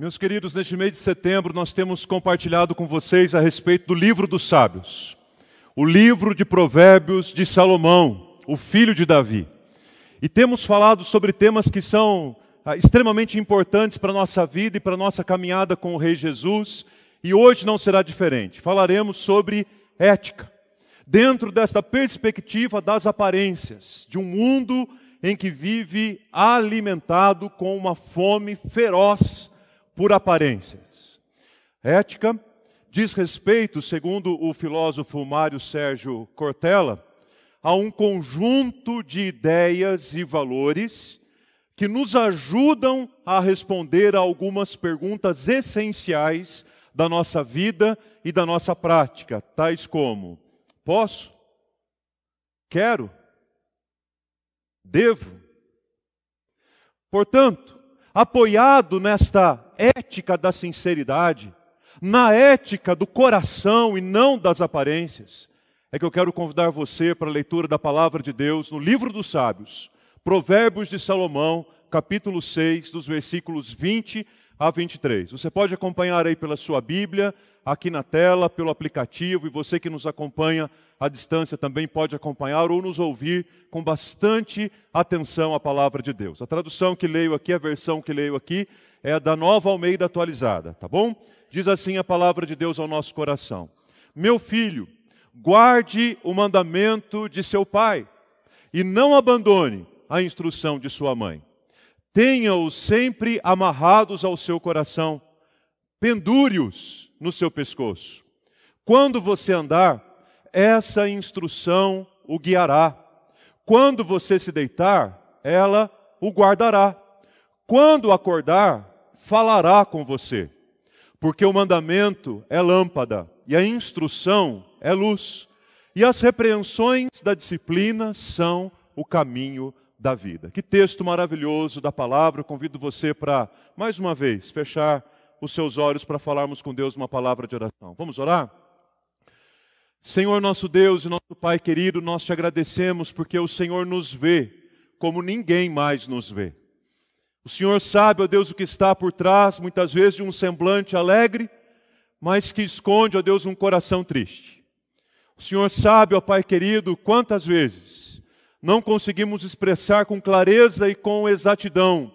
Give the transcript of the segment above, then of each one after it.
Meus queridos, neste mês de setembro nós temos compartilhado com vocês a respeito do livro dos sábios, o livro de Provérbios de Salomão, o filho de Davi. E temos falado sobre temas que são ah, extremamente importantes para a nossa vida e para a nossa caminhada com o Rei Jesus, e hoje não será diferente. Falaremos sobre ética, dentro desta perspectiva das aparências, de um mundo em que vive alimentado com uma fome feroz por aparências. Ética diz respeito, segundo o filósofo Mário Sérgio Cortella, a um conjunto de ideias e valores que nos ajudam a responder a algumas perguntas essenciais da nossa vida e da nossa prática, tais como: posso? Quero? Devo? Portanto, apoiado nesta ética da sinceridade, na ética do coração e não das aparências, é que eu quero convidar você para a leitura da palavra de Deus no livro dos sábios, Provérbios de Salomão, capítulo 6, dos versículos 20 a 23. Você pode acompanhar aí pela sua Bíblia, aqui na tela, pelo aplicativo, e você que nos acompanha à distância também pode acompanhar ou nos ouvir com bastante atenção a palavra de Deus. A tradução que leio aqui, a versão que leio aqui, é a da Nova Almeida atualizada, tá bom? Diz assim a palavra de Deus ao nosso coração: Meu filho, guarde o mandamento de seu pai e não abandone a instrução de sua mãe. Tenha-os sempre amarrados ao seu coração, pendure-os no seu pescoço. Quando você andar, essa instrução o guiará. Quando você se deitar, ela o guardará. Quando acordar, falará com você. Porque o mandamento é lâmpada e a instrução é luz. E as repreensões da disciplina são o caminho da vida. Que texto maravilhoso da palavra. Convido você para, mais uma vez, fechar os seus olhos para falarmos com Deus uma palavra de oração. Vamos orar? Senhor nosso Deus e nosso Pai querido, nós te agradecemos porque o Senhor nos vê como ninguém mais nos vê. O Senhor sabe, ó Deus, o que está por trás, muitas vezes, de um semblante alegre, mas que esconde, ó Deus, um coração triste. O Senhor sabe, ó Pai querido, quantas vezes não conseguimos expressar com clareza e com exatidão,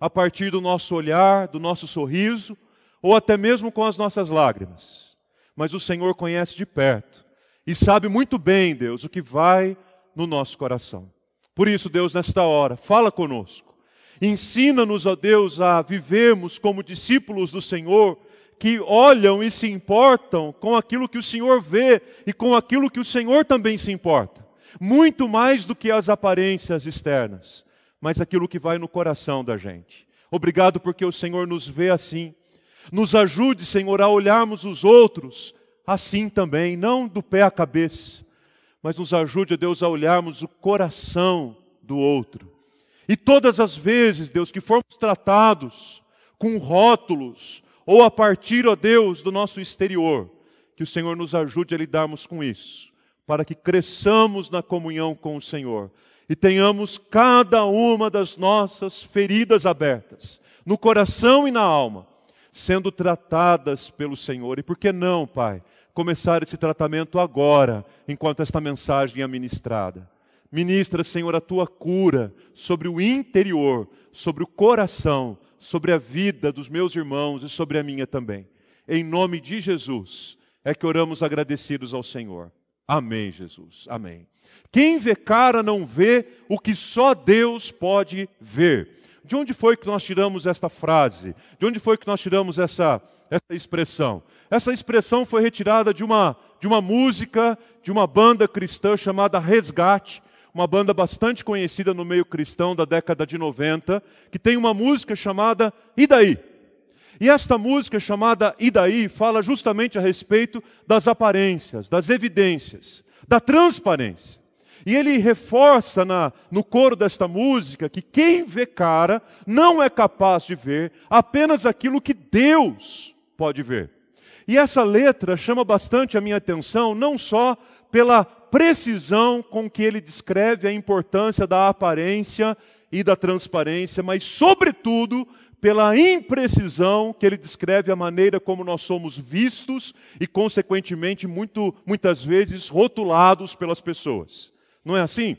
a partir do nosso olhar, do nosso sorriso, ou até mesmo com as nossas lágrimas. Mas o Senhor conhece de perto e sabe muito bem, Deus, o que vai no nosso coração. Por isso, Deus, nesta hora, fala conosco Ensina-nos, ó Deus, a vivermos como discípulos do Senhor, que olham e se importam com aquilo que o Senhor vê e com aquilo que o Senhor também se importa. Muito mais do que as aparências externas, mas aquilo que vai no coração da gente. Obrigado porque o Senhor nos vê assim. Nos ajude, Senhor, a olharmos os outros assim também, não do pé à cabeça, mas nos ajude, Deus, a olharmos o coração do outro. E todas as vezes, Deus, que formos tratados com rótulos ou a partir, ó Deus, do nosso exterior, que o Senhor nos ajude a lidarmos com isso, para que cresçamos na comunhão com o Senhor e tenhamos cada uma das nossas feridas abertas, no coração e na alma, sendo tratadas pelo Senhor. E por que não, Pai, começar esse tratamento agora, enquanto esta mensagem é ministrada? Ministra, Senhor, a tua cura sobre o interior, sobre o coração, sobre a vida dos meus irmãos e sobre a minha também. Em nome de Jesus, é que oramos agradecidos ao Senhor. Amém, Jesus. Amém. Quem vê cara não vê o que só Deus pode ver. De onde foi que nós tiramos esta frase? De onde foi que nós tiramos essa, essa expressão? Essa expressão foi retirada de uma, de uma música de uma banda cristã chamada Resgate, uma banda bastante conhecida no meio cristão da década de 90, que tem uma música chamada E daí? E esta música chamada E daí fala justamente a respeito das aparências, das evidências, da transparência. E ele reforça na, no coro desta música que quem vê cara não é capaz de ver apenas aquilo que Deus pode ver. E essa letra chama bastante a minha atenção, não só pela precisão com que ele descreve a importância da aparência e da transparência, mas, sobretudo, pela imprecisão que ele descreve a maneira como nós somos vistos e, consequentemente, muito, muitas vezes rotulados pelas pessoas. Não é assim?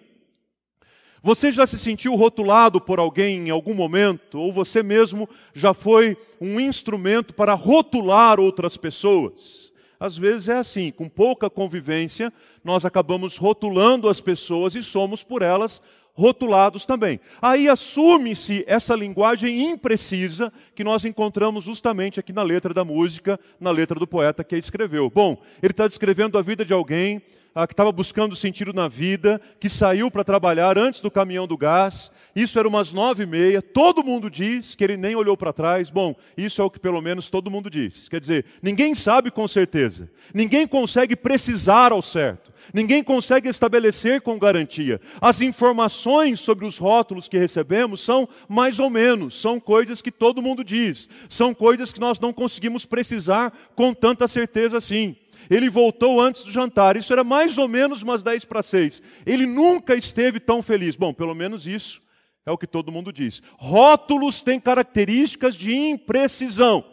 Você já se sentiu rotulado por alguém em algum momento? Ou você mesmo já foi um instrumento para rotular outras pessoas? Às vezes é assim, com pouca convivência, nós acabamos rotulando as pessoas e somos por elas rotulados também. Aí assume-se essa linguagem imprecisa que nós encontramos justamente aqui na letra da música, na letra do poeta que a escreveu. Bom, ele está descrevendo a vida de alguém que estava buscando sentido na vida, que saiu para trabalhar antes do caminhão do gás. Isso era umas nove e meia. Todo mundo diz que ele nem olhou para trás. Bom, isso é o que pelo menos todo mundo diz. Quer dizer, ninguém sabe com certeza. Ninguém consegue precisar ao certo. Ninguém consegue estabelecer com garantia. As informações sobre os rótulos que recebemos são mais ou menos, são coisas que todo mundo diz, são coisas que nós não conseguimos precisar com tanta certeza assim. Ele voltou antes do jantar, isso era mais ou menos umas 10 para 6. Ele nunca esteve tão feliz. Bom, pelo menos isso é o que todo mundo diz. Rótulos têm características de imprecisão.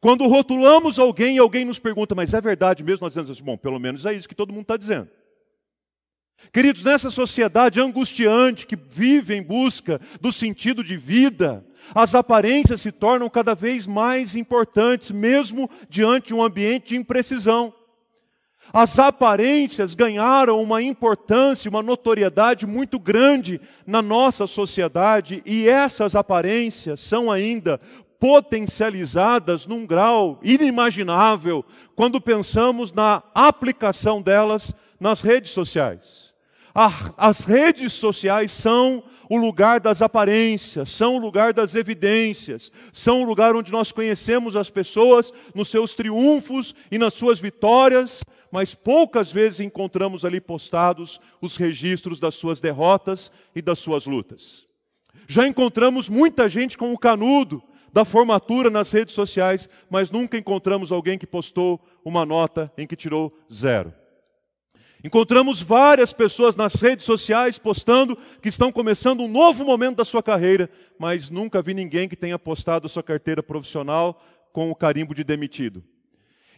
Quando rotulamos alguém e alguém nos pergunta, mas é verdade mesmo? Nós dizemos assim, bom, pelo menos é isso que todo mundo está dizendo. Queridos, nessa sociedade angustiante que vive em busca do sentido de vida, as aparências se tornam cada vez mais importantes, mesmo diante de um ambiente de imprecisão. As aparências ganharam uma importância, uma notoriedade muito grande na nossa sociedade, e essas aparências são ainda potencializadas num grau inimaginável quando pensamos na aplicação delas nas redes sociais. As redes sociais são o lugar das aparências, são o lugar das evidências, são o lugar onde nós conhecemos as pessoas nos seus triunfos e nas suas vitórias, mas poucas vezes encontramos ali postados os registros das suas derrotas e das suas lutas. Já encontramos muita gente com o canudo, da formatura nas redes sociais, mas nunca encontramos alguém que postou uma nota em que tirou zero. Encontramos várias pessoas nas redes sociais postando que estão começando um novo momento da sua carreira, mas nunca vi ninguém que tenha postado sua carteira profissional com o carimbo de demitido.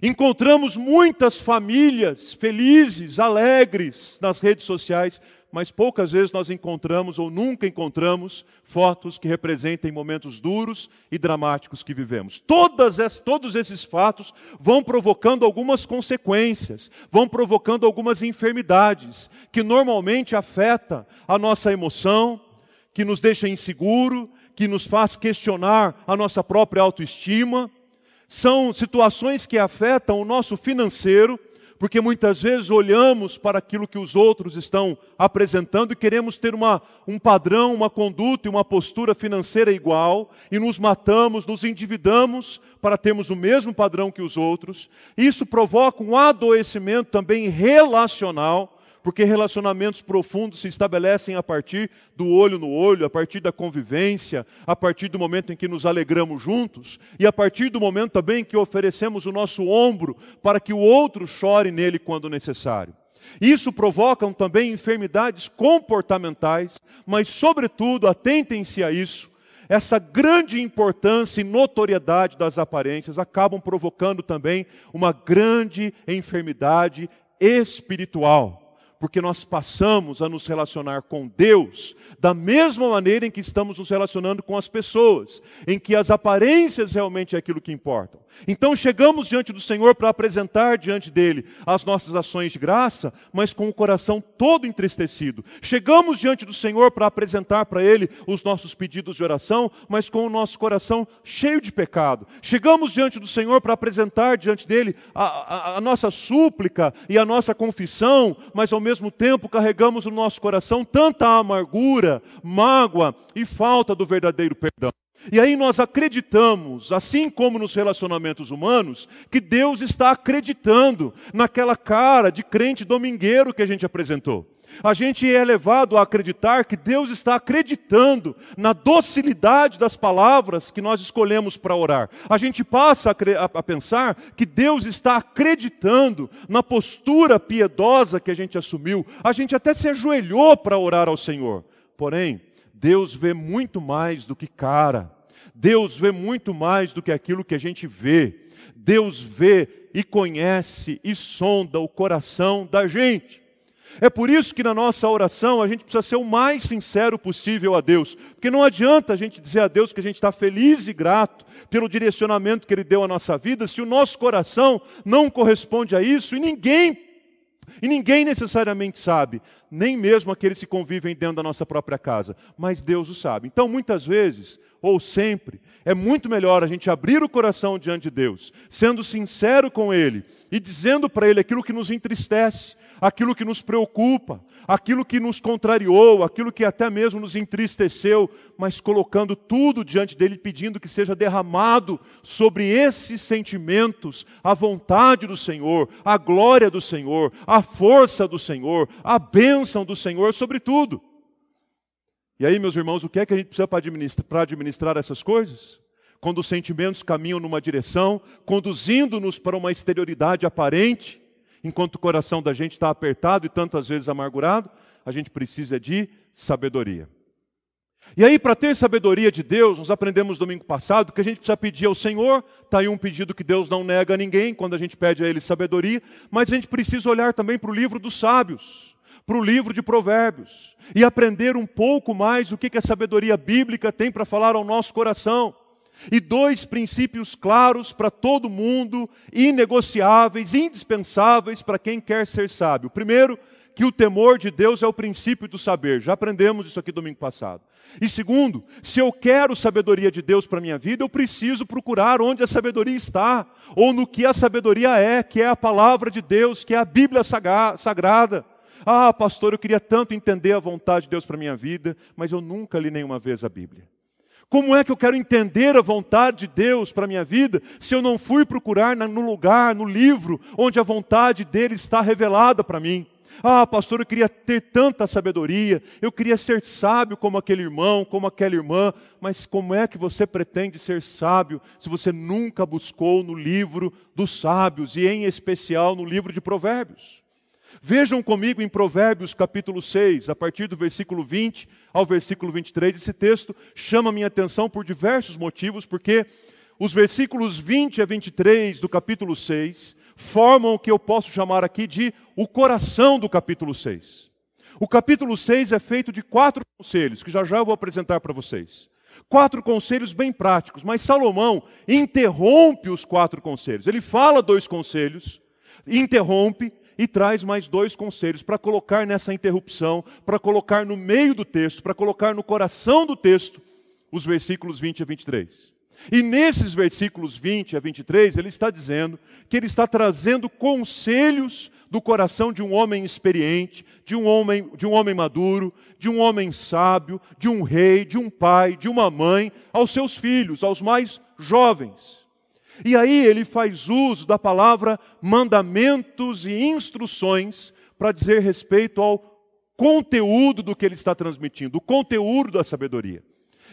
Encontramos muitas famílias felizes, alegres nas redes sociais, mas poucas vezes nós encontramos ou nunca encontramos fotos que representem momentos duros e dramáticos que vivemos. Todas todos esses fatos vão provocando algumas consequências, vão provocando algumas enfermidades que normalmente afetam a nossa emoção, que nos deixa inseguro, que nos faz questionar a nossa própria autoestima. São situações que afetam o nosso financeiro, porque muitas vezes olhamos para aquilo que os outros estão apresentando e queremos ter uma, um padrão, uma conduta e uma postura financeira igual, e nos matamos, nos endividamos para termos o mesmo padrão que os outros. Isso provoca um adoecimento também relacional, porque relacionamentos profundos se estabelecem a partir do olho no olho, a partir da convivência, a partir do momento em que nos alegramos juntos e a partir do momento também que oferecemos o nosso ombro para que o outro chore nele quando necessário. Isso provoca também enfermidades comportamentais, mas, sobretudo, atentem-se a isso, essa grande importância e notoriedade das aparências acabam provocando também uma grande enfermidade espiritual porque nós passamos a nos relacionar com Deus da mesma maneira em que estamos nos relacionando com as pessoas, em que as aparências realmente é aquilo que importam. Então chegamos diante do Senhor para apresentar diante dele as nossas ações de graça, mas com o coração todo entristecido. Chegamos diante do Senhor para apresentar para ele os nossos pedidos de oração, mas com o nosso coração cheio de pecado. Chegamos diante do Senhor para apresentar diante dele a, a, a nossa súplica e a nossa confissão, mas ao mesmo tempo carregamos no nosso coração tanta amargura, mágoa e falta do verdadeiro perdão. E aí nós acreditamos, assim como nos relacionamentos humanos, que Deus está acreditando naquela cara de crente domingueiro que a gente apresentou. A gente é levado a acreditar que Deus está acreditando na docilidade das palavras que nós escolhemos para orar. A gente passa a, a, pensar que Deus está acreditando na postura piedosa que a gente assumiu. A gente até se ajoelhou para orar ao Senhor. Porém, Deus vê muito mais do que cara. Deus vê muito mais do que aquilo que a gente vê. Deus vê e conhece e sonda o coração da gente. É por isso que na nossa oração a gente precisa ser o mais sincero possível a Deus, porque não adianta a gente dizer a Deus que a gente está feliz e grato pelo direcionamento que Ele deu à nossa vida, se o nosso coração não corresponde a isso e ninguém e ninguém necessariamente sabe, nem mesmo aqueles que convivem dentro da nossa própria casa, mas Deus o sabe. Então, muitas vezes, ou sempre, é muito melhor a gente abrir o coração diante de Deus, sendo sincero com Ele e dizendo para Ele aquilo que nos entristece, aquilo que nos preocupa, aquilo que nos contrariou, aquilo que até mesmo nos entristeceu, mas colocando tudo diante dele, pedindo que seja derramado sobre esses sentimentos a vontade do Senhor, a glória do Senhor, a força do Senhor, a bênção do Senhor sobre tudo. E aí, meus irmãos, o que é que a gente precisa para administrar, administrar essas coisas? Quando os sentimentos caminham numa direção, conduzindo-nos para uma exterioridade aparente, enquanto o coração da gente está apertado e tantas vezes amargurado, a gente precisa de sabedoria. E aí, para ter sabedoria de Deus, nós aprendemos domingo passado que a gente precisa pedir ao Senhor, está aí um pedido que Deus não nega a ninguém quando a gente pede a Ele sabedoria, mas a gente precisa olhar também para o livro dos sábios, para o livro de Provérbios, e aprender um pouco mais o que, que a sabedoria bíblica tem para falar ao nosso coração. E dois princípios claros para todo mundo, inegociáveis, indispensáveis para quem quer ser sábio. Primeiro, que o temor de Deus é o princípio do saber. Já aprendemos isso aqui domingo passado. E segundo, se eu quero sabedoria de Deus para minha vida, eu preciso procurar onde a sabedoria está, ou no que a sabedoria é, que é a palavra de Deus, que é a Bíblia sagrada. Ah, pastor, eu queria tanto entender a vontade de Deus para minha vida, mas eu nunca li nenhuma vez a Bíblia. Como é que eu quero entender a vontade de Deus para minha vida se eu não fui procurar no lugar, no livro, onde a vontade dele está revelada para mim? Ah, pastor, eu queria ter tanta sabedoria, eu queria ser sábio como aquele irmão, como aquela irmã, mas como é que você pretende ser sábio se você nunca buscou no livro dos sábios e, em especial, no livro de Provérbios? Vejam comigo em Provérbios capítulo 6, a partir do versículo 20 ao versículo 23. Esse texto chama minha atenção por diversos motivos, porque os versículos 20 a 23 do capítulo 6 formam o que eu posso chamar aqui de o coração do capítulo 6. O capítulo 6 é feito de quatro conselhos, que já já eu vou apresentar para vocês. Quatro conselhos bem práticos, mas Salomão interrompe os quatro conselhos. Ele fala dois conselhos, interrompe e traz mais dois conselhos para colocar nessa interrupção, para colocar no meio do texto, para colocar no coração do texto, os versículos 20 a 23. E nesses versículos 20 a 23, ele está dizendo que ele está trazendo conselhos do coração de um homem experiente, de um homem, de um homem maduro, de um homem sábio, de um rei, de um pai, de uma mãe, aos seus filhos, aos mais jovens. E aí ele faz uso da palavra mandamentos e instruções para dizer respeito ao conteúdo do que ele está transmitindo, o conteúdo da sabedoria.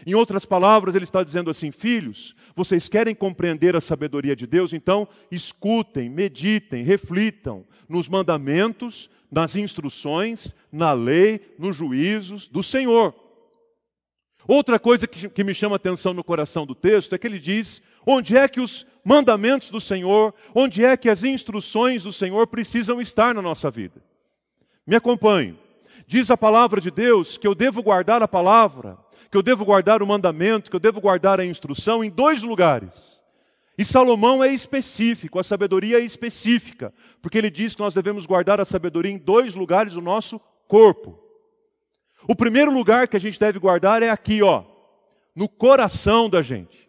Em outras palavras, ele está dizendo assim: filhos, vocês querem compreender a sabedoria de Deus? Então, escutem, meditem, reflitam nos mandamentos, nas instruções, na lei, nos juízos do Senhor. Outra coisa que, que me chama a atenção no coração do texto é que ele diz onde é que os mandamentos do Senhor, onde é que as instruções do Senhor precisam estar na nossa vida. Me acompanhe. Diz a palavra de Deus que eu devo guardar a palavra, que eu devo guardar o mandamento, que eu devo guardar a instrução em dois lugares. E Salomão é específico, a sabedoria é específica, porque ele diz que nós devemos guardar a sabedoria em dois lugares do nosso corpo. O primeiro lugar que a gente deve guardar é aqui, ó, no coração da gente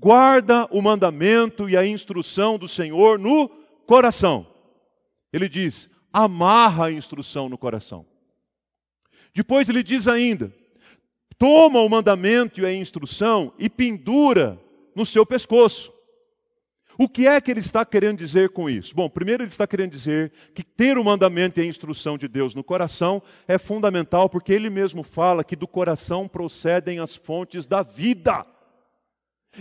guarda o mandamento e a instrução do Senhor no coração. Ele diz: amarra a instrução no coração. Depois ele diz ainda: toma o mandamento e a instrução e pendura no seu pescoço. O que é que ele está querendo dizer com isso? Bom, primeiro ele está querendo dizer que ter o mandamento e a instrução de Deus no coração é fundamental, porque ele mesmo fala que do coração procedem as fontes da vida.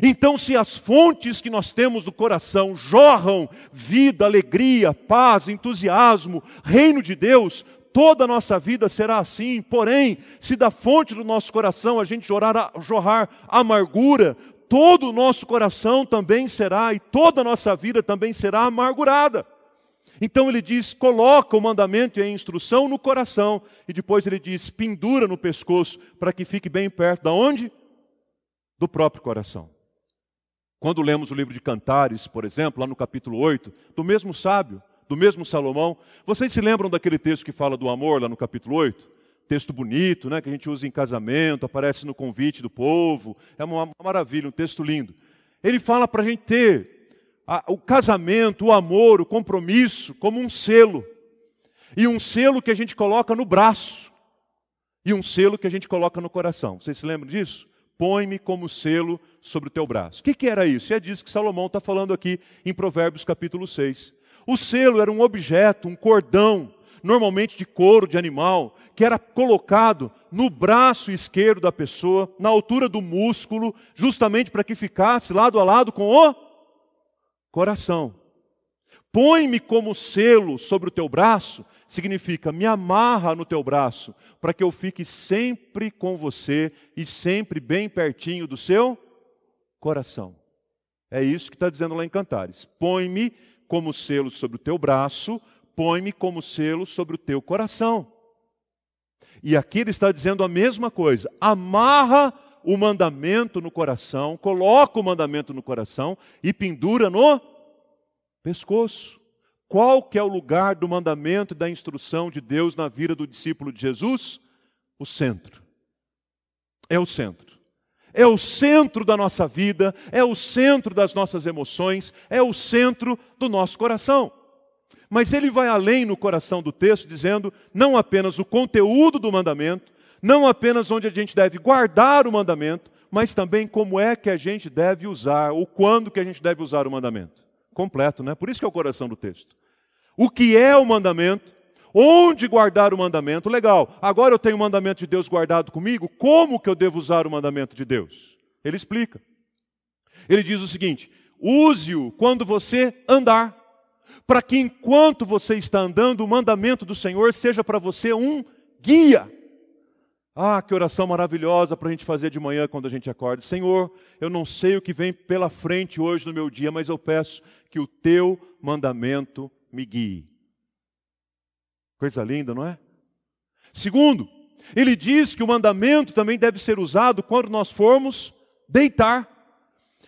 Então, se as fontes que nós temos do coração jorram vida, alegria, paz, entusiasmo, reino de Deus, toda a nossa vida será assim. Porém, se da fonte do nosso coração a gente jorrar, jorrar amargura, todo o nosso coração também será, e toda a nossa vida também será amargurada. Então ele diz: coloca o mandamento e a instrução no coração, e depois ele diz: pendura no pescoço, para que fique bem perto da onde? Do próprio coração. Quando lemos o livro de Cantares, por exemplo, lá no capítulo 8, do mesmo sábio, do mesmo Salomão, vocês se lembram daquele texto que fala do amor lá no capítulo 8? Texto bonito, né, que a gente usa em casamento, aparece no convite do povo, é uma maravilha, um texto lindo. Ele fala para a gente ter a, o casamento, o amor, o compromisso como um selo. E um selo que a gente coloca no braço. E um selo que a gente coloca no coração. Vocês se lembram disso? Põe-me como selo sobre o teu braço. O que, que era isso? E é disso que Salomão está falando aqui em Provérbios capítulo 6. O selo era um objeto, um cordão, normalmente de couro de animal, que era colocado no braço esquerdo da pessoa, na altura do músculo, justamente para que ficasse lado a lado com o coração. Põe-me como selo sobre o teu braço, significa me amarra no teu braço, para que eu fique sempre com você e sempre bem pertinho do seu coração. É isso que está dizendo lá em Cantares. Põe-me como selo sobre o teu braço, põe-me como selo sobre o teu coração. E aqui ele está dizendo a mesma coisa. Amarra o mandamento no coração, coloca o mandamento no coração e pendura no pescoço. Qual que é o lugar do mandamento e da instrução de Deus na vida do discípulo de Jesus? O centro. É o centro. É o centro da nossa vida, é o centro das nossas emoções, é o centro do nosso coração. Mas ele vai além no coração do texto, dizendo não apenas o conteúdo do mandamento, não apenas onde a gente deve guardar o mandamento, mas também como é que a gente deve usar, ou quando que a gente deve usar o mandamento completo, né? Por isso que é o coração do texto. O que é o mandamento? Onde guardar o mandamento? Legal. Agora eu tenho o mandamento de Deus guardado comigo, como que eu devo usar o mandamento de Deus? Ele explica. Ele diz o seguinte: use-o quando você andar, para que enquanto você está andando, o mandamento do Senhor seja para você um guia. Ah, que oração maravilhosa para a gente fazer de manhã quando a gente acorda. Senhor, eu não sei o que vem pela frente hoje no meu dia, mas eu peço que o teu mandamento me guie. Coisa linda, não é? Segundo, ele diz que o mandamento também deve ser usado quando nós formos deitar.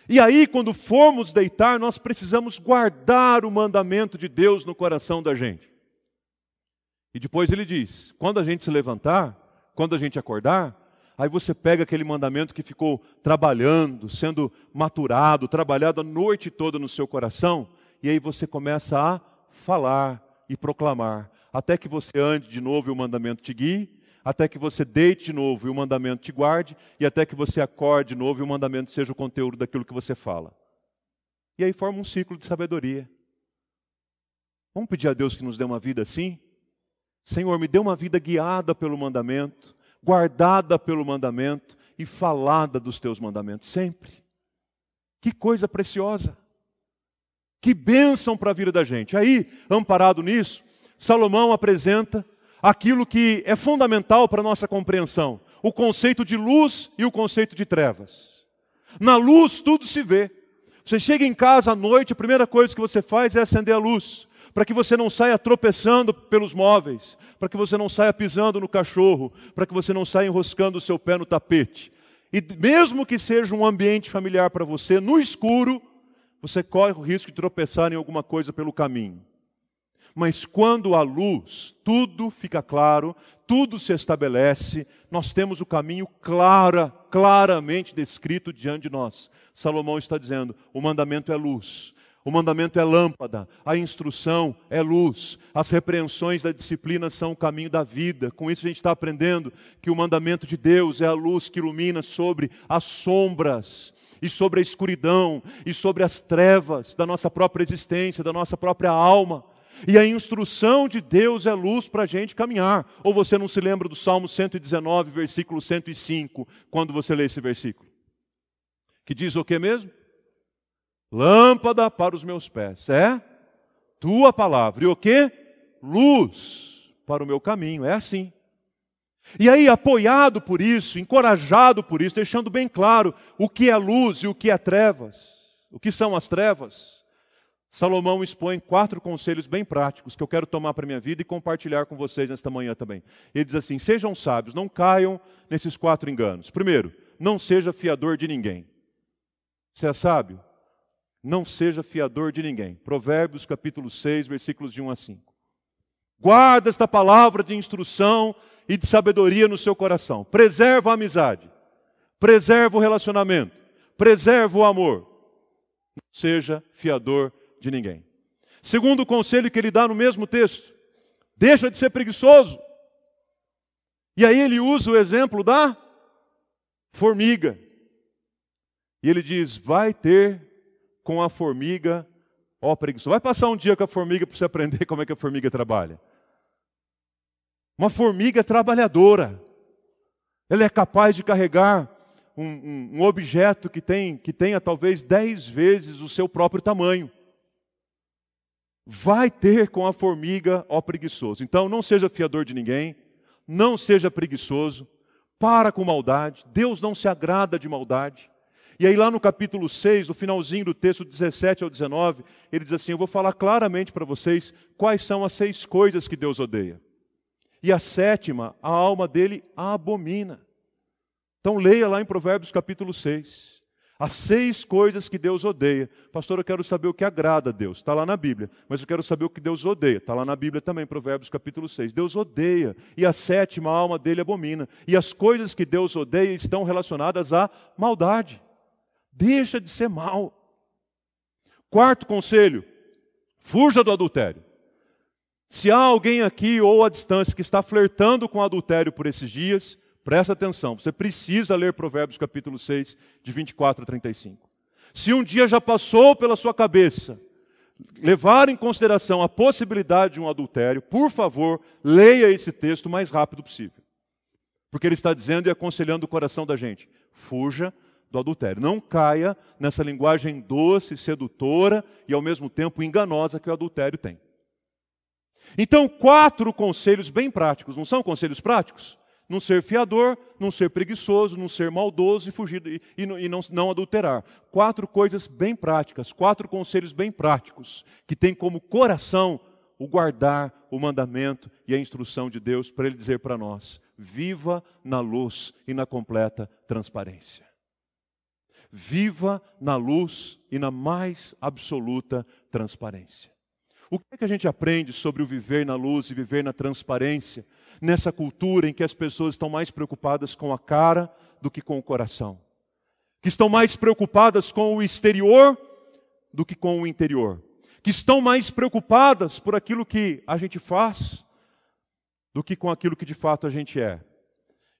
E aí, quando formos deitar, nós precisamos guardar o mandamento de Deus no coração da gente. E depois ele diz: quando a gente se levantar, quando a gente acordar, aí você pega aquele mandamento que ficou trabalhando, sendo maturado, trabalhado a noite toda no seu coração, e aí você começa a falar e proclamar, até que você ande de novo e o mandamento te guie, até que você deite de novo e o mandamento te guarde, e até que você acorde de novo e o mandamento seja o conteúdo daquilo que você fala. E aí forma um ciclo de sabedoria. Vamos pedir a Deus que nos dê uma vida assim? Senhor, me dê uma vida guiada pelo mandamento, guardada pelo mandamento e falada dos teus mandamentos sempre. Que coisa preciosa. Que bênção para a vida da gente. Aí, amparado nisso, Salomão apresenta aquilo que é fundamental para a nossa compreensão: o conceito de luz e o conceito de trevas. Na luz, tudo se vê. Você chega em casa à noite, a primeira coisa que você faz é acender a luz para que você não saia tropeçando pelos móveis, para que você não saia pisando no cachorro, para que você não saia enroscando o seu pé no tapete. E mesmo que seja um ambiente familiar para você, no escuro, você corre o risco de tropeçar em alguma coisa pelo caminho. Mas quando há luz, tudo fica claro, tudo se estabelece, nós temos o caminho clara, claramente descrito diante de nós. Salomão está dizendo: o mandamento é luz, o mandamento é lâmpada, a instrução é luz, as repreensões da disciplina são o caminho da vida. Com isso a gente está aprendendo que o mandamento de Deus é a luz que ilumina sobre as sombras, e sobre a escuridão, e sobre as trevas da nossa própria existência, da nossa própria alma. E a instrução de Deus é luz para a gente caminhar. Ou você não se lembra do Salmo 119, versículo 105, quando você lê esse versículo? Que diz o que mesmo? Lâmpada para os meus pés. É tua palavra. E o que? Luz para o meu caminho. É assim. E aí, apoiado por isso, encorajado por isso, deixando bem claro o que é luz e o que é trevas, o que são as trevas, Salomão expõe quatro conselhos bem práticos que eu quero tomar para minha vida e compartilhar com vocês nesta manhã também. Ele diz assim: sejam sábios, não caiam nesses quatro enganos. Primeiro, não seja fiador de ninguém. Você é sábio? Não seja fiador de ninguém. Provérbios capítulo 6, versículos de 1 a 5. Guarda esta palavra de instrução e de sabedoria no seu coração. Preserva a amizade. Preserva o relacionamento. Preserva o amor. Não seja fiador de ninguém. Segundo conselho que ele dá no mesmo texto: deixa de ser preguiçoso. E aí ele usa o exemplo da formiga. E ele diz: vai ter com a formiga, ó preguiçoso. Vai passar um dia com a formiga para você aprender como é que a formiga trabalha. Uma formiga trabalhadora. Ela é capaz de carregar um, um, um objeto que, tem, que tenha talvez dez vezes o seu próprio tamanho vai ter com a formiga, ó preguiçoso. Então não seja fiador de ninguém, não seja preguiçoso, para com maldade, Deus não se agrada de maldade. E aí lá no capítulo 6, no finalzinho do texto 17 ao 19, ele diz assim: Eu vou falar claramente para vocês quais são as seis coisas que Deus odeia. E a sétima, a alma dele abomina. Então leia lá em Provérbios capítulo 6. As seis coisas que Deus odeia. Pastor, eu quero saber o que agrada a Deus. Está lá na Bíblia. Mas eu quero saber o que Deus odeia. Está lá na Bíblia também, Provérbios capítulo 6. Deus odeia. E a sétima a alma dele abomina. E as coisas que Deus odeia estão relacionadas à maldade. Deixa de ser mal. Quarto conselho: fuja do adultério. Se há alguém aqui ou à distância que está flertando com adultério por esses dias, Presta atenção, você precisa ler Provérbios capítulo 6, de 24 a 35. Se um dia já passou pela sua cabeça levar em consideração a possibilidade de um adultério, por favor, leia esse texto o mais rápido possível. Porque ele está dizendo e aconselhando o coração da gente: fuja do adultério. Não caia nessa linguagem doce, sedutora e ao mesmo tempo enganosa que o adultério tem. Então, quatro conselhos bem práticos, não são conselhos práticos? não ser fiador, não ser preguiçoso, não ser maldoso e fugir e, e, e não, não adulterar. Quatro coisas bem práticas, quatro conselhos bem práticos, que tem como coração o guardar o mandamento e a instrução de Deus para Ele dizer para nós: viva na luz e na completa transparência. Viva na luz e na mais absoluta transparência. O que, é que a gente aprende sobre o viver na luz e viver na transparência? nessa cultura em que as pessoas estão mais preocupadas com a cara do que com o coração, que estão mais preocupadas com o exterior do que com o interior, que estão mais preocupadas por aquilo que a gente faz do que com aquilo que de fato a gente é.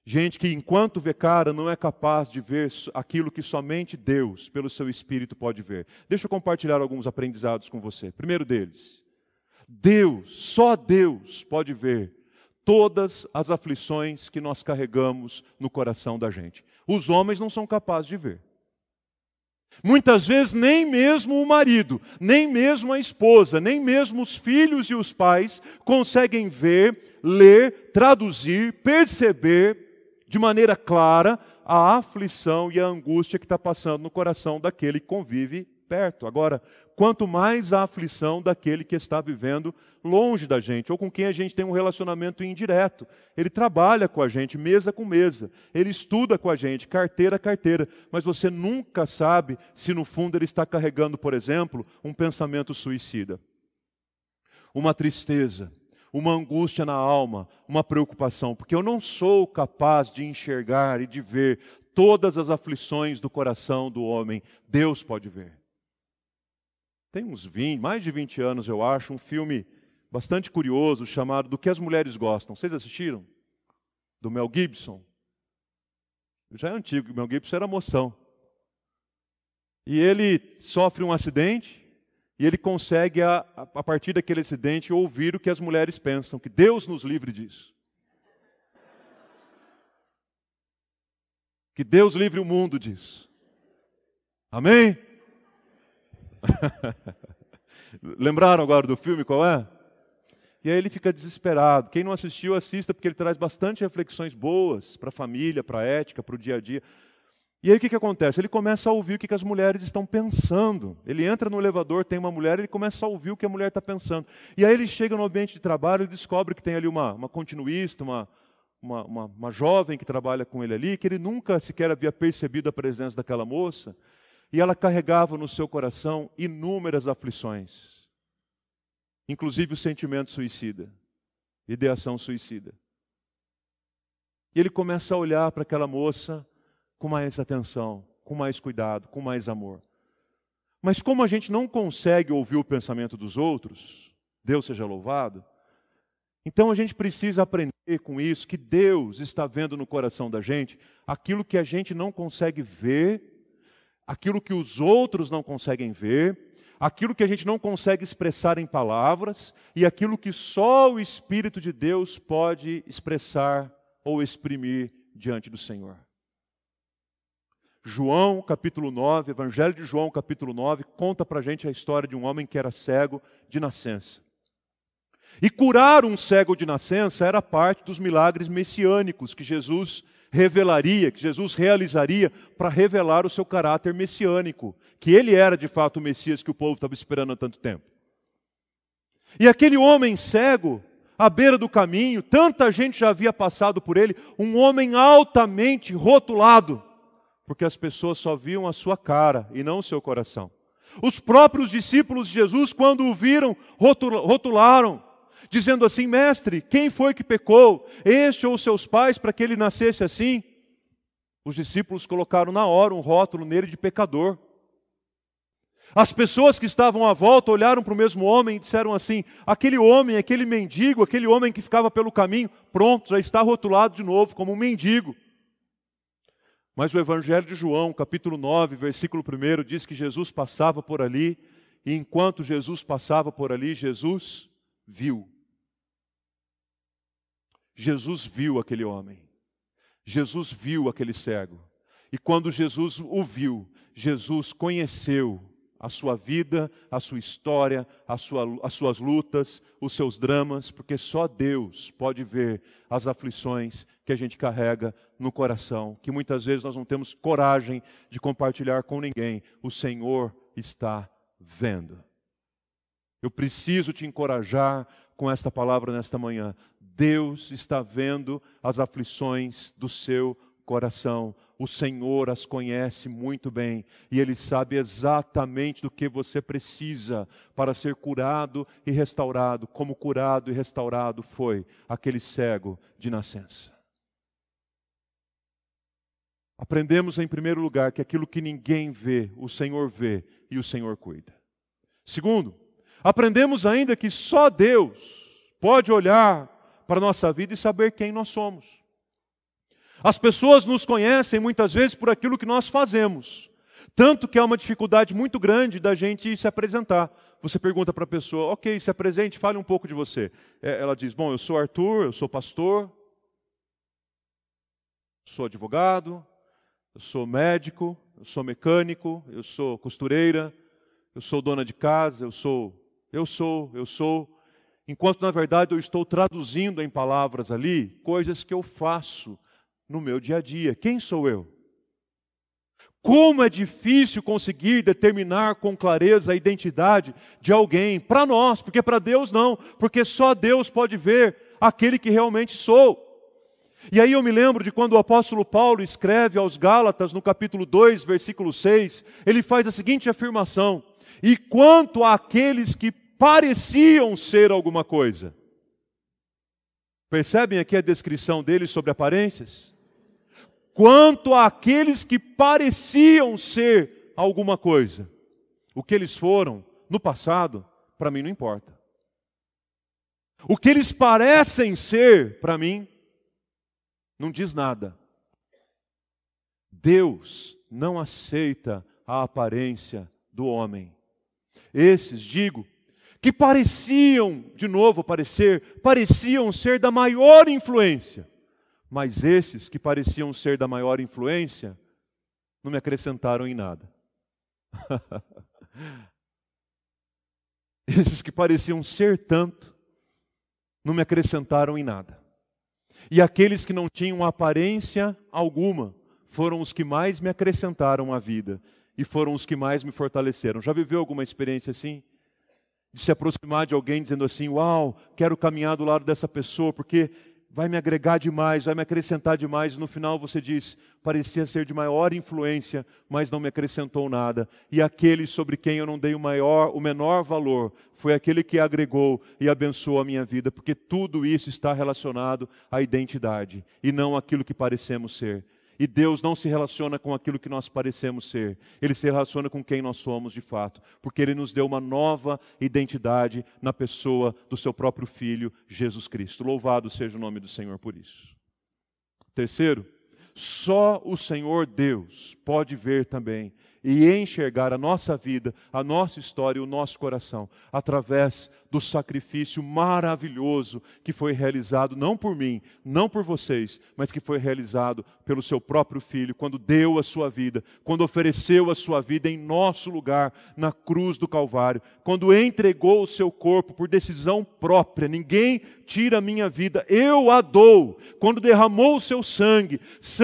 Gente que, enquanto vê cara, não é capaz de ver aquilo que somente Deus, pelo seu Espírito, pode ver. Deixa eu compartilhar alguns aprendizados com você. Primeiro deles, Deus, só Deus pode ver todas as aflições que nós carregamos no coração da gente. Os homens não são capazes de ver. Muitas vezes, nem mesmo o marido, nem mesmo a esposa, nem mesmo os filhos e os pais conseguem ver, ler, traduzir, perceber de maneira clara a aflição e a angústia que está passando no coração daquele que convive perto. Agora, quanto mais a aflição daquele que está vivendo longe da gente, ou com quem a gente tem um relacionamento indireto. Ele trabalha com a gente, mesa com mesa. Ele estuda com a gente, carteira a carteira. Mas você nunca sabe se no fundo ele está carregando, por exemplo, um pensamento suicida, uma tristeza, uma angústia na alma, uma preocupação, porque eu não sou capaz de enxergar e de ver todas as aflições do coração do homem. Deus pode ver. Tem uns 20, mais de 20 anos, eu acho, um filme bastante curioso chamado Do que as mulheres gostam. Vocês assistiram? Do Mel Gibson. Já é antigo, Mel Gibson era moção. E ele sofre um acidente e ele consegue, a, a partir daquele acidente, ouvir o que as mulheres pensam, que Deus nos livre disso. Que Deus livre o mundo disso. Amém? Lembraram agora do filme qual é? E aí ele fica desesperado. Quem não assistiu, assista, porque ele traz bastante reflexões boas para a família, para a ética, para o dia a dia. E aí o que, que acontece? Ele começa a ouvir o que, que as mulheres estão pensando. Ele entra no elevador, tem uma mulher, ele começa a ouvir o que a mulher está pensando. E aí ele chega no ambiente de trabalho e descobre que tem ali uma, uma continuista, uma, uma, uma, uma jovem que trabalha com ele ali, que ele nunca sequer havia percebido a presença daquela moça. E ela carregava no seu coração inúmeras aflições, inclusive o sentimento suicida, ideação suicida. E ele começa a olhar para aquela moça com mais atenção, com mais cuidado, com mais amor. Mas como a gente não consegue ouvir o pensamento dos outros, Deus seja louvado, então a gente precisa aprender com isso que Deus está vendo no coração da gente aquilo que a gente não consegue ver, aquilo que os outros não conseguem ver, aquilo que a gente não consegue expressar em palavras e aquilo que só o Espírito de Deus pode expressar ou exprimir diante do Senhor. João, capítulo 9, Evangelho de João, capítulo 9, conta para a gente a história de um homem que era cego de nascença. E curar um cego de nascença era parte dos milagres messiânicos que Jesus revelaria, que Jesus realizaria para revelar o seu caráter messiânico, que ele era de fato o Messias que o povo estava esperando há tanto tempo. E aquele homem cego, à beira do caminho, tanta gente já havia passado por ele, um homem altamente rotulado porque as pessoas só viam a sua cara e não o seu coração. Os próprios discípulos de Jesus, quando o viram, rotularam, dizendo assim: Mestre, quem foi que pecou? Este ou seus pais, para que ele nascesse assim? Os discípulos colocaram na hora um rótulo nele de pecador. As pessoas que estavam à volta olharam para o mesmo homem e disseram assim: aquele homem, aquele mendigo, aquele homem que ficava pelo caminho, pronto, já está rotulado de novo como um mendigo. Mas o Evangelho de João, capítulo 9, versículo 1, diz que Jesus passava por ali, e enquanto Jesus passava por ali, Jesus viu. Jesus viu aquele homem. Jesus viu aquele cego. E quando Jesus o viu, Jesus conheceu a sua vida, a sua história, a sua, as suas lutas, os seus dramas, porque só Deus pode ver as aflições que a gente carrega no coração, que muitas vezes nós não temos coragem de compartilhar com ninguém. O Senhor está vendo. Eu preciso te encorajar com esta palavra nesta manhã. Deus está vendo as aflições do seu coração o Senhor as conhece muito bem e Ele sabe exatamente do que você precisa para ser curado e restaurado, como curado e restaurado foi aquele cego de nascença. Aprendemos em primeiro lugar que aquilo que ninguém vê, o Senhor vê e o Senhor cuida. Segundo, aprendemos ainda que só Deus pode olhar para a nossa vida e saber quem nós somos. As pessoas nos conhecem muitas vezes por aquilo que nós fazemos. Tanto que há uma dificuldade muito grande da gente se apresentar. Você pergunta para a pessoa, ok, se apresente, fale um pouco de você. É, ela diz, bom, eu sou Arthur, eu sou pastor, sou advogado, eu sou médico, eu sou mecânico, eu sou costureira, eu sou dona de casa, eu sou, eu sou, eu sou. Enquanto na verdade eu estou traduzindo em palavras ali coisas que eu faço no meu dia a dia. Quem sou eu? Como é difícil conseguir determinar com clareza a identidade de alguém, para nós, porque para Deus não, porque só Deus pode ver aquele que realmente sou. E aí eu me lembro de quando o apóstolo Paulo escreve aos Gálatas, no capítulo 2, versículo 6, ele faz a seguinte afirmação: E quanto àqueles que pareciam ser alguma coisa, percebem aqui a descrição dele sobre aparências? quanto àqueles que pareciam ser alguma coisa. O que eles foram no passado, para mim não importa. O que eles parecem ser, para mim, não diz nada. Deus não aceita a aparência do homem. Esses, digo, que pareciam, de novo parecer, pareciam ser da maior influência, mas esses que pareciam ser da maior influência, não me acrescentaram em nada. esses que pareciam ser tanto, não me acrescentaram em nada. E aqueles que não tinham aparência alguma foram os que mais me acrescentaram à vida e foram os que mais me fortaleceram. Já viveu alguma experiência assim? De se aproximar de alguém dizendo assim: Uau, quero caminhar do lado dessa pessoa porque vai me agregar demais, vai me acrescentar demais. E no final você diz: parecia ser de maior influência, mas não me acrescentou nada. E aquele sobre quem eu não dei o maior, o menor valor, foi aquele que agregou e abençoou a minha vida, porque tudo isso está relacionado à identidade e não aquilo que parecemos ser. E Deus não se relaciona com aquilo que nós parecemos ser, Ele se relaciona com quem nós somos de fato, porque Ele nos deu uma nova identidade na pessoa do seu próprio Filho, Jesus Cristo. Louvado seja o nome do Senhor por isso. Terceiro, só o Senhor Deus pode ver também e enxergar a nossa vida, a nossa história e o nosso coração através do sacrifício maravilhoso que foi realizado não por mim, não por vocês, mas que foi realizado pelo seu próprio filho, quando deu a sua vida, quando ofereceu a sua vida em nosso lugar na cruz do Calvário, quando entregou o seu corpo por decisão própria. Ninguém tira a minha vida, eu a dou. Quando derramou o seu sangue, sangue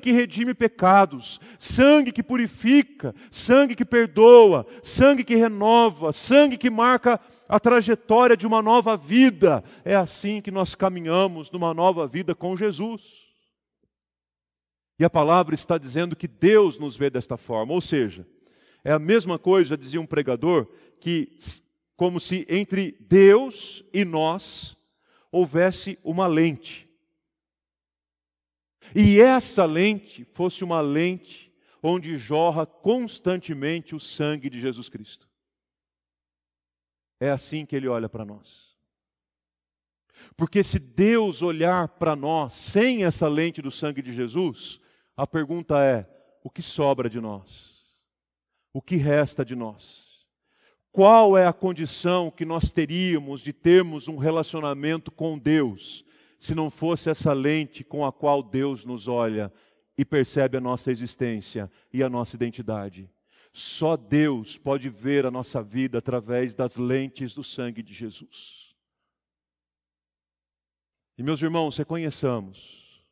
que redime pecados, sangue que purifica, sangue que perdoa, sangue que renova, sangue que marca a trajetória de uma nova vida. É assim que nós caminhamos numa nova vida com Jesus. E a palavra está dizendo que Deus nos vê desta forma, ou seja, é a mesma coisa, dizia um pregador, que como se entre Deus e nós houvesse uma lente. E essa lente fosse uma lente onde jorra constantemente o sangue de Jesus Cristo. É assim que ele olha para nós. Porque se Deus olhar para nós sem essa lente do sangue de Jesus, a pergunta é: o que sobra de nós? O que resta de nós? Qual é a condição que nós teríamos de termos um relacionamento com Deus, se não fosse essa lente com a qual Deus nos olha e percebe a nossa existência e a nossa identidade? Só Deus pode ver a nossa vida através das lentes do sangue de Jesus. E meus irmãos, reconheçamos,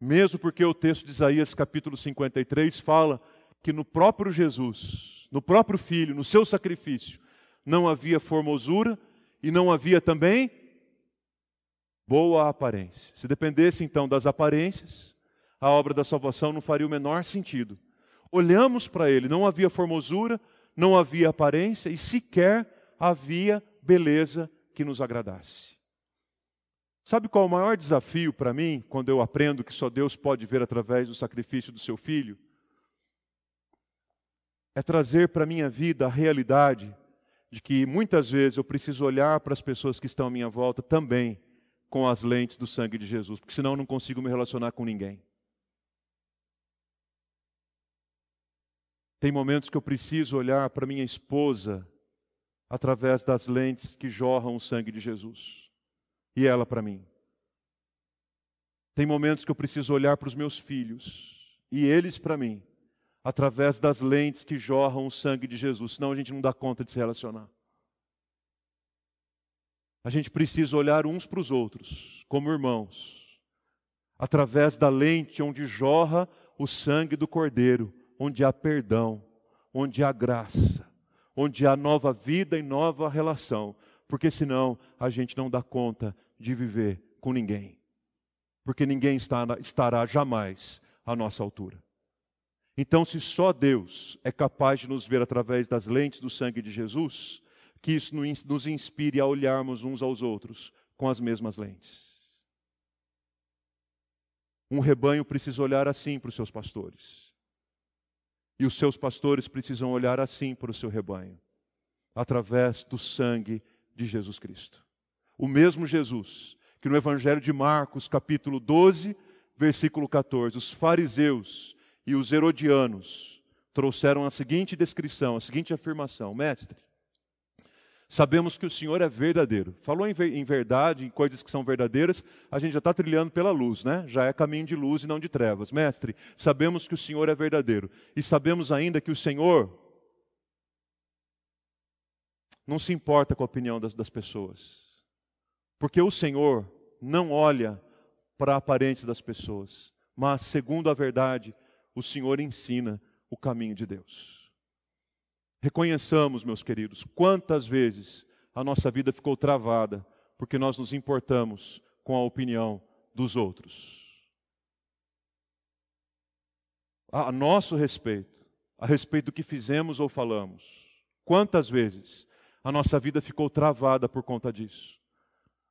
mesmo porque o texto de Isaías capítulo 53 fala que no próprio Jesus, no próprio Filho, no seu sacrifício, não havia formosura e não havia também boa aparência. Se dependesse então das aparências, a obra da salvação não faria o menor sentido olhamos para ele, não havia formosura, não havia aparência e sequer havia beleza que nos agradasse. Sabe qual é o maior desafio para mim quando eu aprendo que só Deus pode ver através do sacrifício do seu filho? É trazer para a minha vida a realidade de que muitas vezes eu preciso olhar para as pessoas que estão à minha volta também com as lentes do sangue de Jesus, porque senão eu não consigo me relacionar com ninguém. Tem momentos que eu preciso olhar para minha esposa através das lentes que jorram o sangue de Jesus e ela para mim. Tem momentos que eu preciso olhar para os meus filhos e eles para mim através das lentes que jorram o sangue de Jesus, senão a gente não dá conta de se relacionar. A gente precisa olhar uns para os outros como irmãos, através da lente onde jorra o sangue do Cordeiro onde há perdão, onde há graça, onde há nova vida e nova relação, porque senão a gente não dá conta de viver com ninguém, porque ninguém estará jamais à nossa altura. Então, se só Deus é capaz de nos ver através das lentes do sangue de Jesus, que isso nos inspire a olharmos uns aos outros com as mesmas lentes. Um rebanho precisa olhar assim para os seus pastores. E os seus pastores precisam olhar assim para o seu rebanho, através do sangue de Jesus Cristo. O mesmo Jesus que no Evangelho de Marcos, capítulo 12, versículo 14, os fariseus e os herodianos trouxeram a seguinte descrição, a seguinte afirmação: Mestre, Sabemos que o Senhor é verdadeiro. Falou em, verdade, em coisas que são verdadeiras, a gente já está trilhando pela luz, né? Já é caminho de luz e não de trevas. Mestre, sabemos que o Senhor é verdadeiro. E sabemos ainda que o Senhor não se importa com a opinião das, das pessoas. Porque o Senhor não olha para a aparência das pessoas, mas, segundo a verdade, o Senhor ensina o caminho de Deus. Reconheçamos, meus queridos, quantas vezes a nossa vida ficou travada porque nós nos importamos com a opinião dos outros. A nosso respeito, a respeito do que fizemos ou falamos. Quantas vezes a nossa vida ficou travada por conta disso?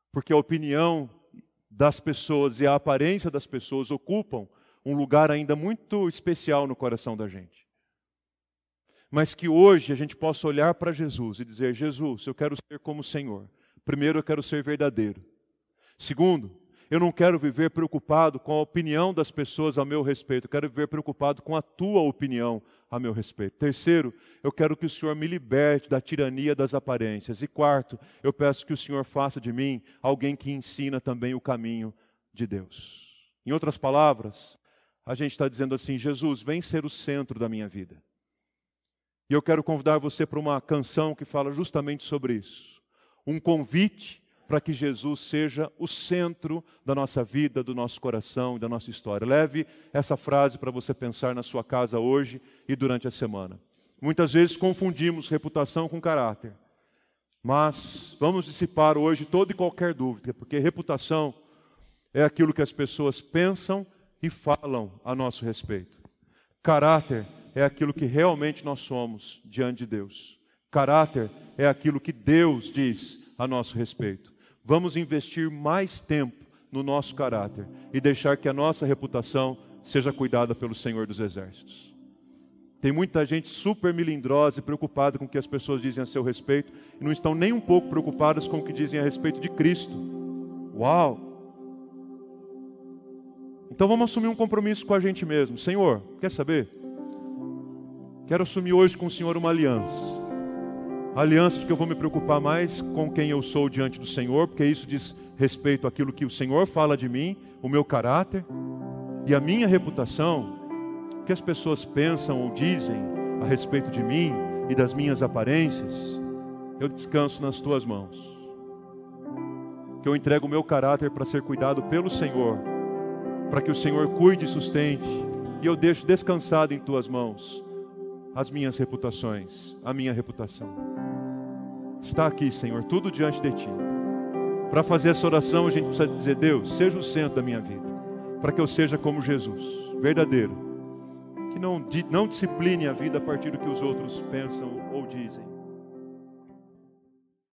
Porque a opinião das pessoas e a aparência das pessoas ocupam um lugar ainda muito especial no coração da gente. Mas que hoje a gente possa olhar para Jesus e dizer: Jesus, eu quero ser como o Senhor. Primeiro, eu quero ser verdadeiro. Segundo, eu não quero viver preocupado com a opinião das pessoas a meu respeito, eu quero viver preocupado com a tua opinião a meu respeito. Terceiro, eu quero que o Senhor me liberte da tirania das aparências. E quarto, eu peço que o Senhor faça de mim alguém que ensina também o caminho de Deus. Em outras palavras, a gente está dizendo assim: Jesus, vem ser o centro da minha vida. E eu quero convidar você para uma canção que fala justamente sobre isso. Um convite para que Jesus seja o centro da nossa vida, do nosso coração e da nossa história. Leve essa frase para você pensar na sua casa hoje e durante a semana. Muitas vezes confundimos reputação com caráter. Mas vamos dissipar hoje toda e qualquer dúvida, porque reputação é aquilo que as pessoas pensam e falam a nosso respeito. Caráter é aquilo que realmente nós somos diante de Deus. Caráter é aquilo que Deus diz a nosso respeito. Vamos investir mais tempo no nosso caráter e deixar que a nossa reputação seja cuidada pelo Senhor dos Exércitos. Tem muita gente super melindrosa e preocupada com o que as pessoas dizem a seu respeito e não estão nem um pouco preocupadas com o que dizem a respeito de Cristo. Uau! Então vamos assumir um compromisso com a gente mesmo. Senhor, quer saber? Quero assumir hoje com o Senhor uma aliança. A aliança de que eu vou me preocupar mais com quem eu sou diante do Senhor, porque isso diz respeito àquilo que o Senhor fala de mim, o meu caráter e a minha reputação, o que as pessoas pensam ou dizem a respeito de mim e das minhas aparências, eu descanso nas tuas mãos. Que eu entrego o meu caráter para ser cuidado pelo Senhor para que o Senhor cuide e sustente, e eu deixo descansado em tuas mãos as minhas reputações, a minha reputação. Está aqui, Senhor, tudo diante de ti. Para fazer essa oração, a gente precisa dizer: Deus, seja o centro da minha vida, para que eu seja como Jesus, verdadeiro, que não, não discipline a vida a partir do que os outros pensam ou dizem